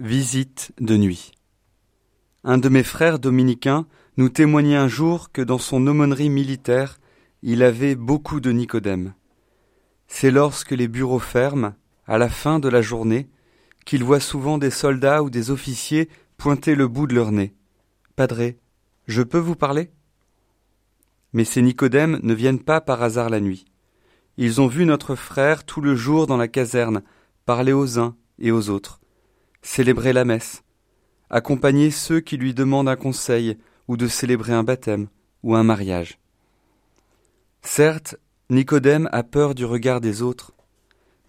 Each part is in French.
Visite de nuit. Un de mes frères dominicains nous témoignait un jour que dans son aumônerie militaire, il avait beaucoup de Nicodème. C'est lorsque les bureaux ferment, à la fin de la journée, qu'il voit souvent des soldats ou des officiers pointer le bout de leur nez. Padré, je peux vous parler? Mais ces Nicodèmes ne viennent pas par hasard la nuit. Ils ont vu notre frère tout le jour dans la caserne, parler aux uns et aux autres célébrer la messe, accompagner ceux qui lui demandent un conseil ou de célébrer un baptême ou un mariage. Certes, Nicodème a peur du regard des autres,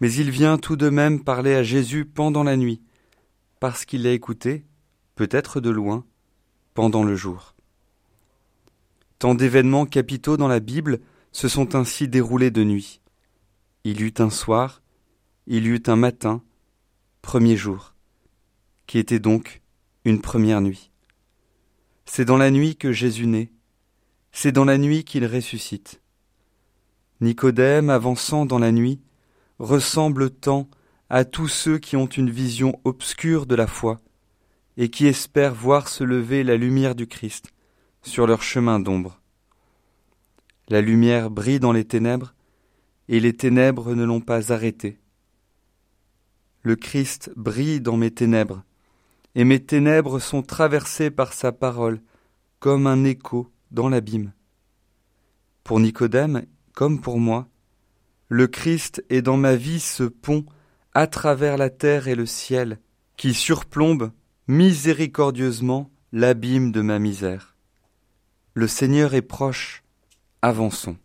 mais il vient tout de même parler à Jésus pendant la nuit, parce qu'il l'a écouté, peut-être de loin, pendant le jour. Tant d'événements capitaux dans la Bible se sont ainsi déroulés de nuit. Il y eut un soir, il y eut un matin, premier jour qui était donc une première nuit. C'est dans la nuit que Jésus naît, c'est dans la nuit qu'il ressuscite. Nicodème, avançant dans la nuit, ressemble tant à tous ceux qui ont une vision obscure de la foi et qui espèrent voir se lever la lumière du Christ sur leur chemin d'ombre. La lumière brille dans les ténèbres, et les ténèbres ne l'ont pas arrêté. Le Christ brille dans mes ténèbres, et mes ténèbres sont traversées par sa parole, comme un écho dans l'abîme. Pour Nicodème, comme pour moi, le Christ est dans ma vie ce pont à travers la terre et le ciel, qui surplombe miséricordieusement l'abîme de ma misère. Le Seigneur est proche, avançons.